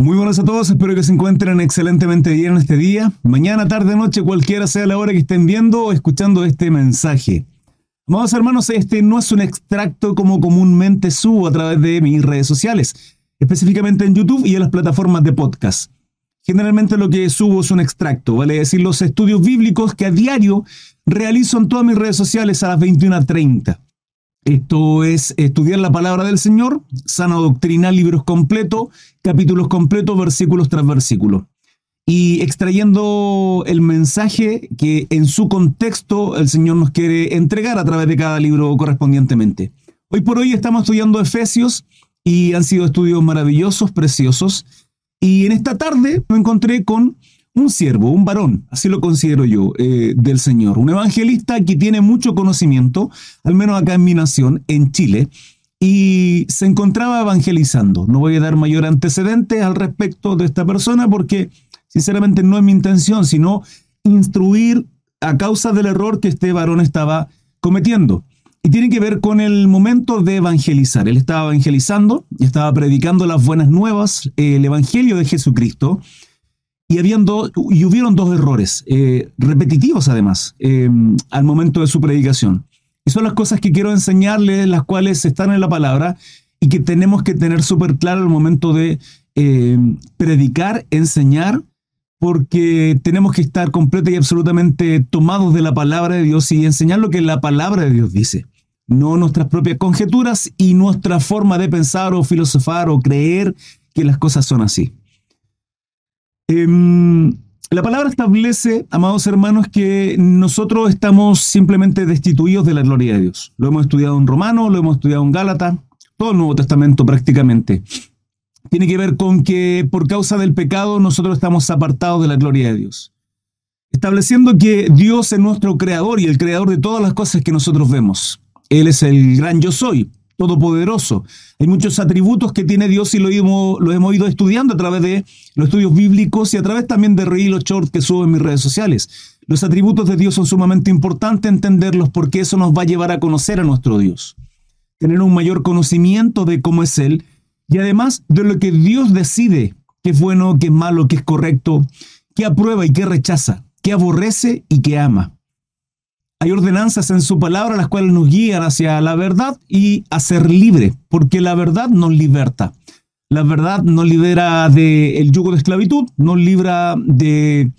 Muy buenas a todos, espero que se encuentren excelentemente bien este día. Mañana, tarde, noche, cualquiera sea la hora que estén viendo o escuchando este mensaje. Amados hermanos, este no es un extracto como comúnmente subo a través de mis redes sociales, específicamente en YouTube y en las plataformas de podcast. Generalmente lo que subo es un extracto, vale decir, los estudios bíblicos que a diario realizo en todas mis redes sociales a las 21.30. Esto es estudiar la palabra del Señor, sana doctrina, libros completos, capítulos completos, versículos tras versículos. Y extrayendo el mensaje que en su contexto el Señor nos quiere entregar a través de cada libro correspondientemente. Hoy por hoy estamos estudiando Efesios y han sido estudios maravillosos, preciosos. Y en esta tarde me encontré con un siervo, un varón, así lo considero yo, eh, del Señor, un evangelista que tiene mucho conocimiento, al menos acá en mi nación, en Chile, y se encontraba evangelizando. No voy a dar mayor antecedente al respecto de esta persona porque sinceramente no es mi intención, sino instruir a causa del error que este varón estaba cometiendo. Y tiene que ver con el momento de evangelizar. Él estaba evangelizando, estaba predicando las buenas nuevas, el Evangelio de Jesucristo, y, habían y hubieron dos errores, eh, repetitivos además, em, al momento de su predicación. Y son las cosas que quiero enseñarles, las cuales están en la palabra y que tenemos que tener súper claro al momento de em, predicar, enseñar, porque tenemos que estar completa y absolutamente tomados de la palabra de Dios y enseñar lo que la palabra de Dios dice, no nuestras propias conjeturas y nuestra forma de pensar o filosofar o creer que las cosas son así. Em, la palabra establece, amados hermanos, que nosotros estamos simplemente destituidos de la gloria de Dios. Lo hemos estudiado en Romano, lo hemos estudiado en Gálata, todo el Nuevo Testamento prácticamente. Tiene que ver con que por causa del pecado nosotros estamos apartados de la gloria de Dios. Estableciendo que Dios es nuestro creador y el creador de todas las cosas que nosotros vemos. Él es el gran yo soy todopoderoso. Hay muchos atributos que tiene Dios y lo hemos, ido estudiando a través de los estudios bíblicos y a través también de reír los shorts que subo en mis redes sociales. Los atributos de Dios son sumamente importantes entenderlos porque eso nos va a llevar a conocer a nuestro Dios. Tener un mayor conocimiento de cómo es Él y además de lo que Dios decide, qué es bueno, qué es malo, qué es correcto, qué aprueba y qué rechaza, qué aborrece y qué ama. Hay ordenanzas en su palabra las cuales nos guían hacia la verdad y a ser libre, porque la verdad nos liberta. La verdad nos libera del yugo de esclavitud, nos libra de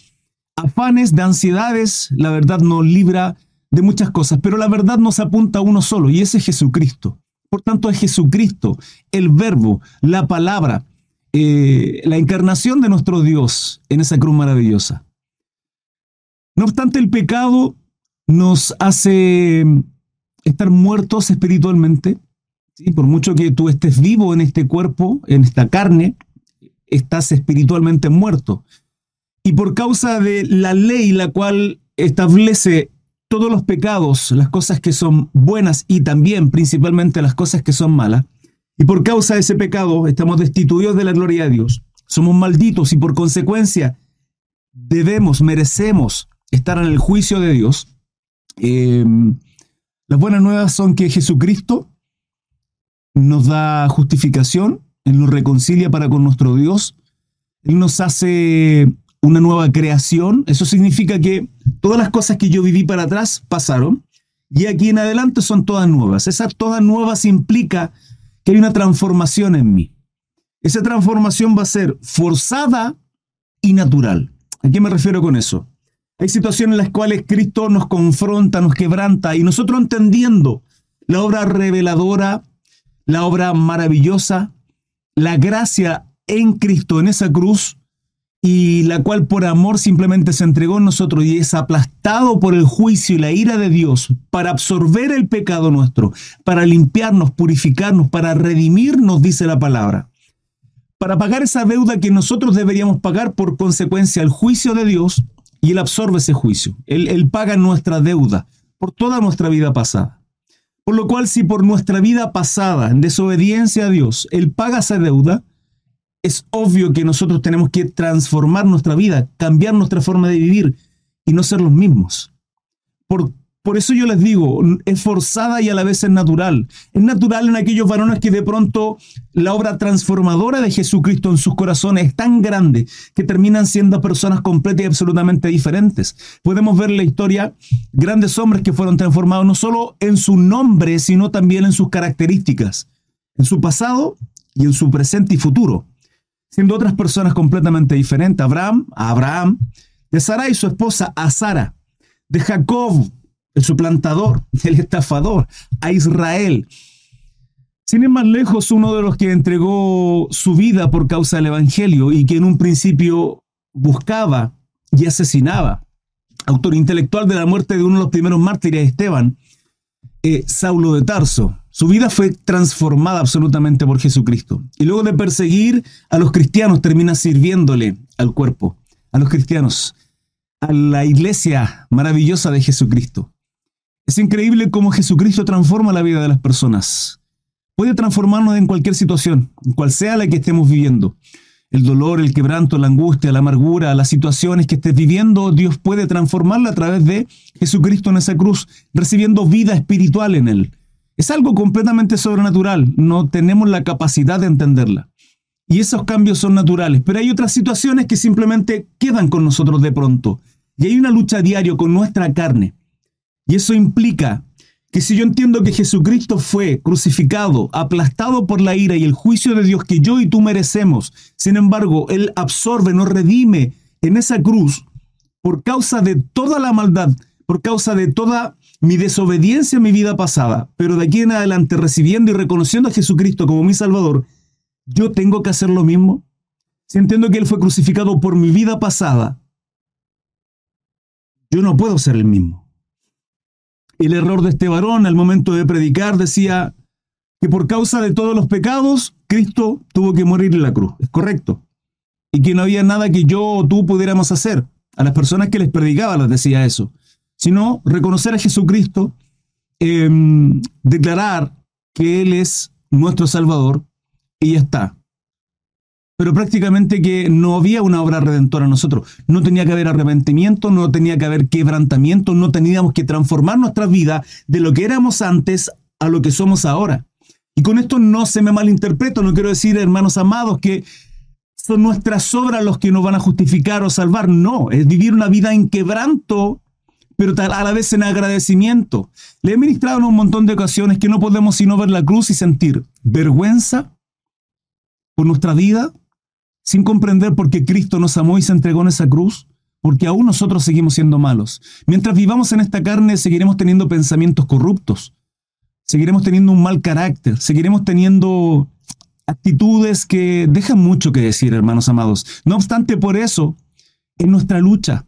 afanes, de ansiedades, la verdad nos libra de muchas cosas, pero la verdad nos apunta a uno solo y ese es Jesucristo. Por tanto, es Jesucristo, el verbo, la palabra, eh, la encarnación de nuestro Dios en esa cruz maravillosa. No obstante, el pecado nos hace estar muertos espiritualmente. Por mucho que tú estés vivo en este cuerpo, en esta carne, estás espiritualmente muerto. Y por causa de la ley la cual establece todos los pecados, las cosas que son buenas y también principalmente las cosas que son malas, y por causa de ese pecado estamos destituidos de la gloria de Dios, somos malditos y por consecuencia debemos, merecemos estar en el juicio de Dios, eh, las buenas nuevas son que Jesucristo nos da justificación, Él nos reconcilia para con nuestro Dios, Él nos hace una nueva creación. Eso significa que todas las cosas que yo viví para atrás pasaron y aquí en adelante son todas nuevas. Esas todas nuevas implica que hay una transformación en mí. Esa transformación va a ser forzada y natural. ¿A qué me refiero con eso? Hay situaciones en las cuales Cristo nos confronta, nos quebranta y nosotros entendiendo la obra reveladora, la obra maravillosa, la gracia en Cristo en esa cruz y la cual por amor simplemente se entregó en nosotros y es aplastado por el juicio y la ira de Dios para absorber el pecado nuestro, para limpiarnos, purificarnos, para redimirnos, dice la palabra. Para pagar esa deuda que nosotros deberíamos pagar por consecuencia al juicio de Dios, y Él absorbe ese juicio. Él, paga nuestra deuda por toda nuestra vida pasada. Por lo cual, si por nuestra vida pasada, en desobediencia a Dios, Él paga esa deuda, es obvio que nosotros tenemos que transformar nuestra vida, cambiar nuestra forma de vivir y no ser los mismos. Por por eso yo les digo, es forzada y a la vez es natural. Es natural en aquellos varones que de pronto la obra transformadora de Jesucristo en sus corazones es tan grande que terminan siendo personas completas y absolutamente diferentes. Podemos ver en la historia grandes hombres que fueron transformados no solo en su nombre, sino también en sus características, en su pasado y en su presente y futuro, siendo otras personas completamente diferentes. Abraham, a Abraham, de Sara y su esposa, a Sara, de Jacob, el suplantador, el estafador, a Israel. Sin ir más lejos, uno de los que entregó su vida por causa del Evangelio y que en un principio buscaba y asesinaba, autor intelectual de la muerte de uno de los primeros mártires, Esteban, eh, Saulo de Tarso. Su vida fue transformada absolutamente por Jesucristo. Y luego de perseguir a los cristianos, termina sirviéndole al cuerpo, a los cristianos, a la iglesia maravillosa de Jesucristo. Es increíble cómo Jesucristo transforma la vida de las personas. Puede transformarnos en cualquier situación, cual sea la que estemos viviendo. El dolor, el quebranto, la angustia, la amargura, las situaciones que estés viviendo, Dios puede transformarla a través de Jesucristo en esa cruz, recibiendo vida espiritual en Él. Es algo completamente sobrenatural, no tenemos la capacidad de entenderla. Y esos cambios son naturales, pero hay otras situaciones que simplemente quedan con nosotros de pronto. Y hay una lucha diaria con nuestra carne. Y eso implica que si yo entiendo que Jesucristo fue crucificado, aplastado por la ira y el juicio de Dios que yo y tú merecemos, sin embargo, Él absorbe, nos redime en esa cruz por causa de toda la maldad, por causa de toda mi desobediencia en mi vida pasada, pero de aquí en adelante recibiendo y reconociendo a Jesucristo como mi Salvador, yo tengo que hacer lo mismo. Si entiendo que Él fue crucificado por mi vida pasada, yo no puedo ser el mismo el error de este varón al momento de predicar decía que por causa de todos los pecados, Cristo tuvo que morir en la cruz. Es correcto. Y que no había nada que yo o tú pudiéramos hacer. A las personas que les predicaba les decía eso. Sino reconocer a Jesucristo, em, declarar que Él es nuestro Salvador y ya está pero prácticamente que no había una obra redentora en nosotros. No tenía que haber arrepentimiento, no tenía que haber quebrantamiento, no teníamos que transformar nuestra vida de lo que éramos antes a lo que somos ahora. Y con esto no se me malinterpreto, no quiero decir, hermanos amados, que son nuestras obras los que nos van a justificar o salvar. No, es vivir una vida en quebranto, pero a la vez en agradecimiento. Le he ministrado en un montón de ocasiones que no podemos sino ver la cruz y sentir vergüenza por nuestra vida, sin comprender por qué Cristo nos amó y se entregó en esa cruz, porque aún nosotros seguimos siendo malos. Mientras vivamos en esta carne, seguiremos teniendo pensamientos corruptos, seguiremos teniendo un mal carácter, seguiremos teniendo actitudes que dejan mucho que decir, hermanos amados. No obstante, por eso, en nuestra lucha,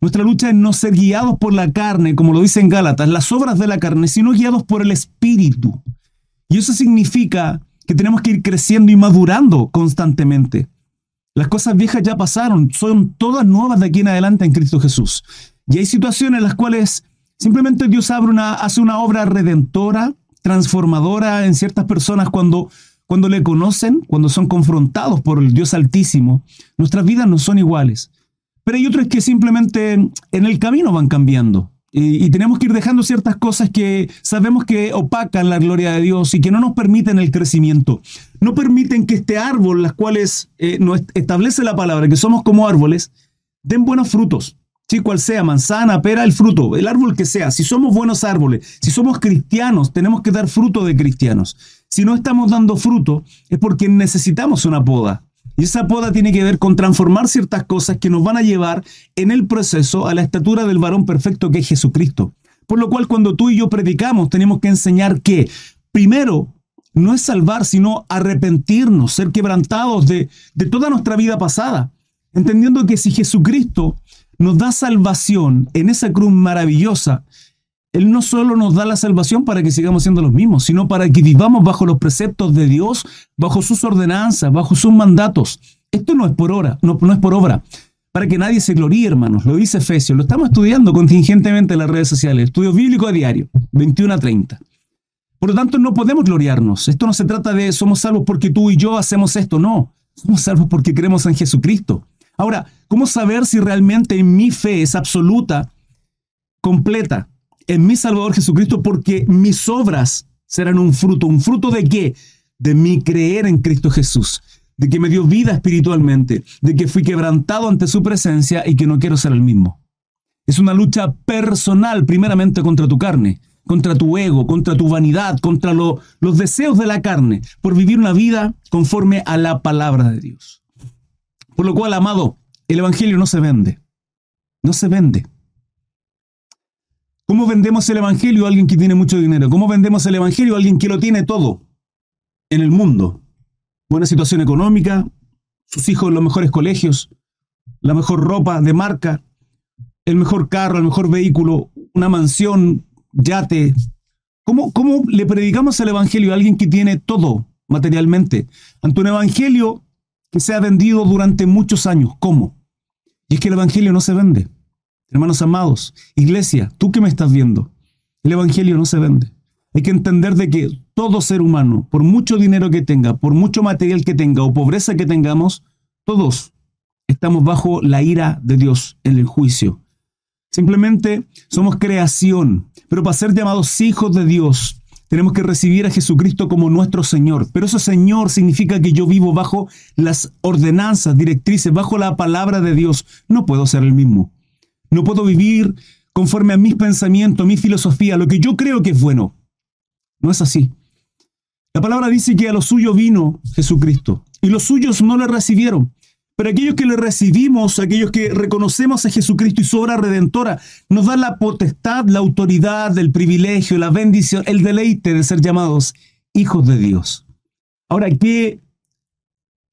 nuestra lucha es no ser guiados por la carne, como lo dice en Gálatas, las obras de la carne, sino guiados por el Espíritu. Y eso significa que tenemos que ir creciendo y madurando constantemente. Las cosas viejas ya pasaron, son todas nuevas de aquí en adelante en Cristo Jesús. Y hay situaciones en las cuales simplemente Dios abre una, hace una obra redentora, transformadora en ciertas personas cuando, cuando le conocen, cuando son confrontados por el Dios Altísimo. Nuestras vidas no son iguales. Pero hay otras que simplemente en el camino van cambiando. Y, tenemos que ir dejando ciertas cosas que sabemos que opacan la gloria de Dios y que no nos permiten el crecimiento. No permiten que este árbol, las cuales eh, nos establece la palabra, que somos como árboles, den buenos frutos. Sí, cual sea, manzana, pera, el fruto, el árbol que sea. Si somos buenos árboles, si somos cristianos, tenemos que dar fruto de cristianos. Si no estamos dando fruto, es porque necesitamos una poda. Y esa poda tiene que ver con transformar ciertas cosas que nos van a llevar en el proceso a la estatura del varón perfecto que es Jesucristo. Por lo cual cuando tú y yo predicamos tenemos que enseñar que primero no es salvar, sino arrepentirnos, ser quebrantados de, de toda nuestra vida pasada. Entendiendo que si Jesucristo nos da salvación en esa cruz maravillosa, él no solo nos da la salvación para que sigamos siendo los mismos, sino para que vivamos bajo los preceptos de Dios, bajo sus ordenanzas, bajo sus mandatos. Esto no es por obra, no, es por obra. Para que nadie se gloríe, hermanos. Lo dice Efesios. Lo estamos estudiando contingentemente en las redes sociales. Estudio bíblico a diario, 21 a 30. Por lo tanto, no podemos gloriarnos. Esto no se trata de somos salvos porque tú y yo hacemos esto. No. Somos salvos porque creemos en Jesucristo. Ahora, ¿cómo saber si realmente mi fe es absoluta, completa, en mi Salvador Jesucristo porque mis obras serán un fruto. ¿Un fruto de qué? De mi creer en Cristo Jesús, de que me dio vida espiritualmente, de que fui quebrantado ante su presencia y que no quiero ser el mismo. Es una lucha personal, primeramente contra tu carne, contra tu ego, contra tu vanidad, contra los deseos de la carne, por vivir una vida conforme a la palabra de Dios. Por lo cual, amado, el Evangelio no se vende. No se vende. ¿Cómo vendemos el Evangelio a alguien que tiene mucho dinero? ¿Cómo vendemos el Evangelio a alguien que lo tiene todo en el mundo? Buena situación económica, sus hijos en los mejores colegios, la mejor ropa de marca, el mejor carro, el mejor vehículo, una mansión, yate. ¿Cómo, ¿Cómo le predicamos el Evangelio a alguien que tiene todo materialmente? Ante un Evangelio que se ha vendido durante muchos años. ¿Cómo? Y es que el Evangelio no se vende. Hermanos amados, iglesia, tú que me estás viendo, el Evangelio no se vende. Hay que entender de que todo ser humano, por mucho dinero que tenga, por mucho material que tenga o pobreza que tengamos, todos estamos bajo la ira de Dios en el juicio. Simplemente somos creación, pero para ser llamados hijos de Dios, tenemos que recibir a Jesucristo como nuestro Señor. Pero ese Señor significa que yo vivo bajo las ordenanzas, directrices, bajo la palabra de Dios. No puedo ser el mismo. No puedo vivir conforme a mis pensamientos, mi filosofía, lo que yo creo que es bueno. No es así. La palabra dice que a los suyos vino Jesucristo y los suyos no le recibieron. Pero aquellos que le recibimos, aquellos que reconocemos a Jesucristo y su obra redentora, nos da la potestad, la autoridad, el privilegio, la bendición, el deleite de ser llamados hijos de Dios. Ahora, ¿qué,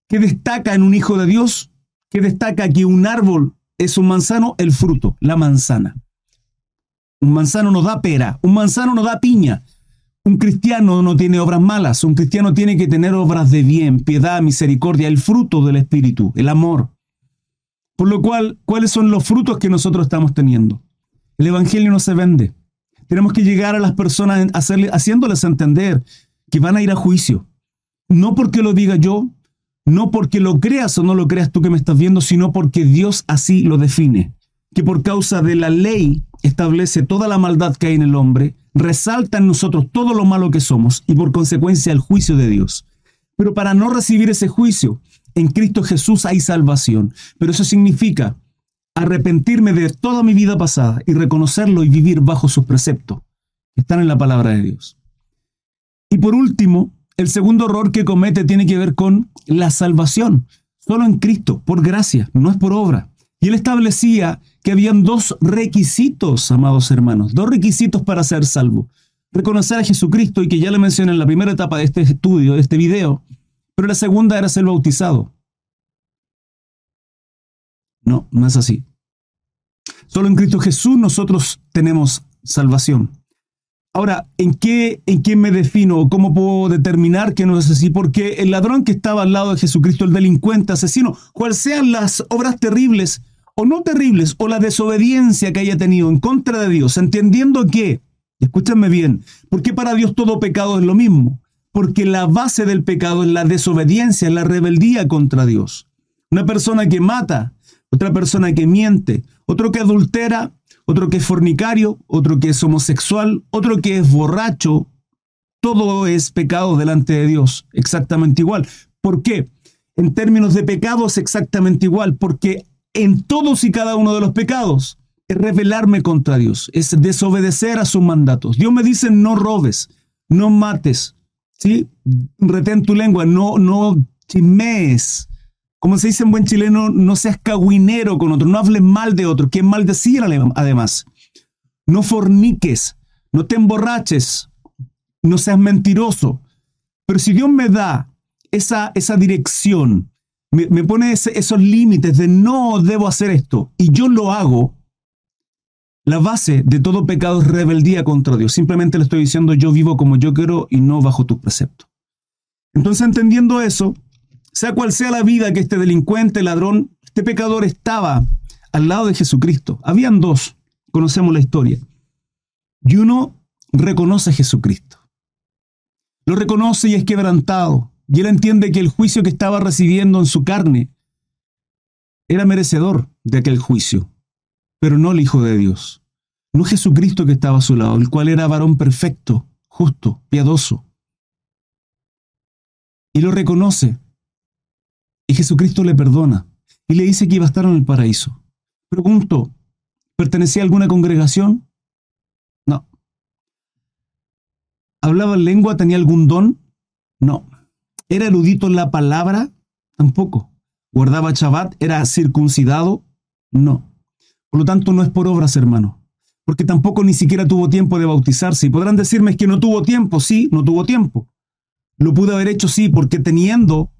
qué destaca en un hijo de Dios? ¿Qué destaca que un árbol es un manzano? El fruto, la manzana. Un manzano no da pera, un manzano no da piña, un cristiano no tiene obras malas, un cristiano tiene que tener obras de bien, piedad, misericordia, el fruto del Espíritu, el amor. Por lo cual, ¿cuáles son los frutos que nosotros estamos teniendo? El Evangelio no se vende. Tenemos que llegar a las personas haciéndoles entender que van a ir a juicio. No porque lo diga yo, no porque lo creas o no lo creas tú que me estás viendo, sino porque Dios así lo define. Que por causa de la ley establece toda la maldad que hay en el hombre, resalta en nosotros todo lo malo que somos y por consecuencia el juicio de Dios. Pero para no recibir ese juicio, en Cristo Jesús hay salvación. Pero eso significa arrepentirme de toda mi vida pasada y reconocerlo y vivir bajo sus preceptos, están en la palabra de Dios. Y por último, el segundo error que comete tiene que ver con la salvación. Solo en Cristo, por gracia, no es por obra. Y él establecía que habían dos requisitos, amados hermanos, dos requisitos para ser salvo. Reconocer a Jesucristo y que ya le mencioné en la primera etapa de este estudio, de este video, pero la segunda era ser bautizado. No, no es así. Solo en Cristo Jesús nosotros tenemos salvación. Ahora, ¿en qué, ¿en qué me defino? ¿Cómo puedo determinar que no es así? Porque el ladrón que estaba al lado de Jesucristo, el delincuente, asesino, cuales sean las obras terribles o no terribles, o la desobediencia que haya tenido en contra de Dios, entendiendo que, escúchame bien, porque para Dios todo pecado es lo mismo, porque la base del pecado es la desobediencia, la rebeldía contra Dios. Una persona que mata, otra persona que miente, otro que adultera, otro que es fornicario, otro que es homosexual, otro que es borracho, todo es pecado delante de Dios, exactamente igual. ¿Por qué? En términos de pecado es exactamente igual, porque en todos y cada uno de los pecados es rebelarme contra Dios, es desobedecer a sus mandatos. Dios me dice no robes, no mates, ¿sí? retén tu lengua, no, no. Como se dice en buen chileno, no seas cagüinero con otro, no hables mal de otro, que es maldecir además. No forniques, no te emborraches, no seas mentiroso. Pero si Dios me da esa, esa dirección, me, pone esos límites de no debo hacer esto y yo lo hago, la base de todo pecado es rebeldía contra Dios. Simplemente le estoy diciendo yo vivo como yo quiero y no bajo tu precepto. Entonces entendiendo eso, sea cual sea la vida que este delincuente, ladrón, este pecador estaba al lado de Jesucristo. Habían dos, conocemos la historia. Y uno reconoce a Jesucristo. Lo reconoce y es quebrantado. Y él entiende que el juicio que estaba recibiendo en su carne era merecedor de aquel juicio, pero no el Hijo de Dios. no Jesucristo que estaba a su lado, el cual era varón perfecto, justo, piadoso. Y lo reconoce. Y Jesucristo le perdona. Y le dice que iba a estar en el paraíso. Pregunto, ¿pertenecía a alguna congregación? No. ¿Hablaba lengua? ¿Tenía algún don? No. ¿Era erudito en la palabra? Tampoco. ¿Guardaba Shabbat? ¿Era circuncidado? No. Por lo tanto, no es por obras, hermano. Porque tampoco ni siquiera tuvo tiempo de bautizarse. Y podrán decirme que no tuvo tiempo. Sí, no tuvo tiempo. Lo pudo haber hecho, sí, porque teniendo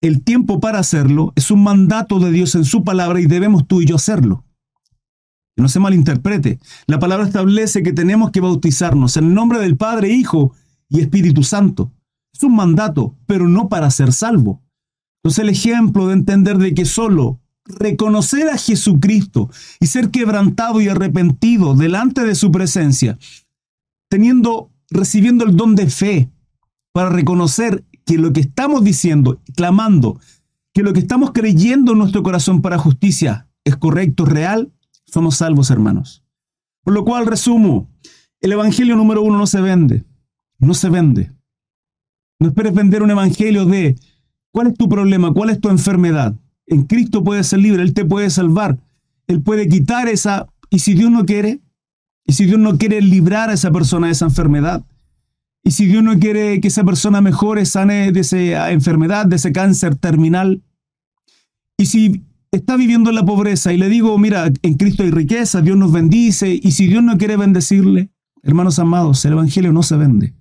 el tiempo para hacerlo, es un mandato de Dios en su palabra y debemos tú y yo hacerlo. Que no se malinterprete. La palabra establece que tenemos que bautizarnos en el nombre del Padre, Hijo y Espíritu Santo. Es un mandato, pero no para ser salvo. Entonces el ejemplo de entender de que solo reconocer a Jesucristo y ser quebrantado y arrepentido delante de su presencia, teniendo, recibiendo el don de fe para reconocer que lo que estamos diciendo, clamando, que lo que estamos creyendo en nuestro corazón para justicia es correcto, real, somos salvos, hermanos. Por lo cual, resumo, el Evangelio número uno no se vende, no se vende. No esperes vender un Evangelio de cuál es tu problema, cuál es tu enfermedad. En Cristo puedes ser libre, Él te puede salvar, Él puede quitar esa... Y si Dios no quiere, y si Dios no quiere librar a esa persona de esa enfermedad, y si Dios no quiere que esa persona mejore, sane de esa enfermedad, de ese cáncer terminal, y si está viviendo en la pobreza y le digo, mira, en Cristo hay riqueza, Dios nos bendice, y si Dios no quiere bendecirle, hermanos amados, el Evangelio no se vende.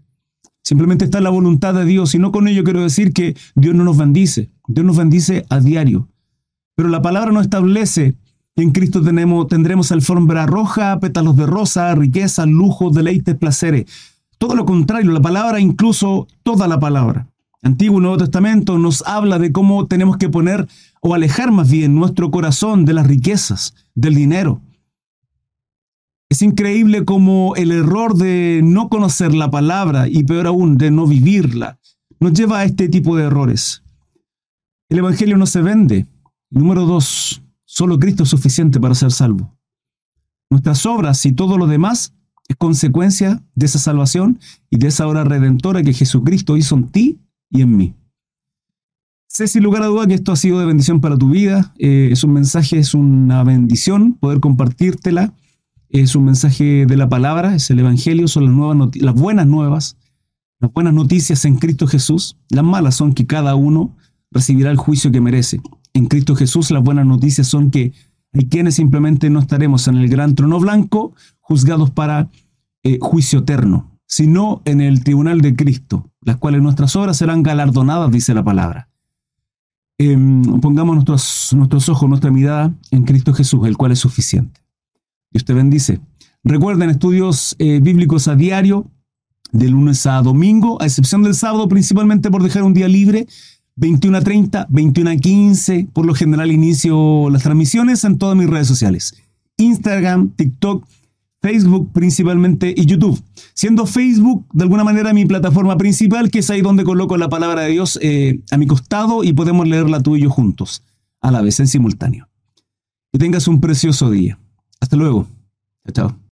Simplemente está la voluntad de Dios, y no con ello quiero decir que Dios no nos bendice. Dios nos bendice a diario. Pero la palabra no establece en Cristo tenemos, tendremos alfombra roja, pétalos de rosa, riqueza, lujo, deleites, placeres. Todo lo contrario, la palabra, incluso toda la palabra. Antiguo y Nuevo Testamento nos habla de cómo tenemos que poner o alejar más bien nuestro corazón de las riquezas, del dinero. Es increíble cómo el error de no conocer la palabra y peor aún de no vivirla nos lleva a este tipo de errores. El Evangelio no se vende. número dos, solo Cristo es suficiente para ser salvo. Nuestras obras y todo lo demás es consecuencia de esa salvación y de esa obra redentora que Jesucristo hizo en ti y en mí. Sé sin lugar a duda que esto ha sido de bendición para tu vida. Eh, es un mensaje, es una bendición poder compartírtela. Es un mensaje de la palabra, es el Evangelio, son las, nuevas las buenas nuevas, las buenas noticias en Cristo Jesús. Las malas son que cada uno recibirá el juicio que merece. En Cristo Jesús las buenas noticias son que hay quienes simplemente no estaremos en el gran trono blanco juzgados para eh, juicio eterno, sino en el tribunal de Cristo, las cuales nuestras obras serán galardonadas, dice la palabra. Em, pongamos nuestros, nuestros ojos, nuestra mirada en Cristo Jesús, el cual es suficiente. Dios te bendice. Recuerden estudios eh, bíblicos a diario, de lunes a domingo, a excepción del sábado, principalmente por dejar un día libre 21 a 30, 21 a 15. Por lo general inicio las transmisiones en todas mis redes sociales. Instagram, TikTok, Facebook principalmente y YouTube. Siendo Facebook de alguna manera mi plataforma principal, que es ahí donde coloco la palabra de Dios eh, a mi costado y podemos leerla tú y yo juntos, a la vez, en simultáneo. Que tengas un precioso día. Hasta luego. Chao, chao.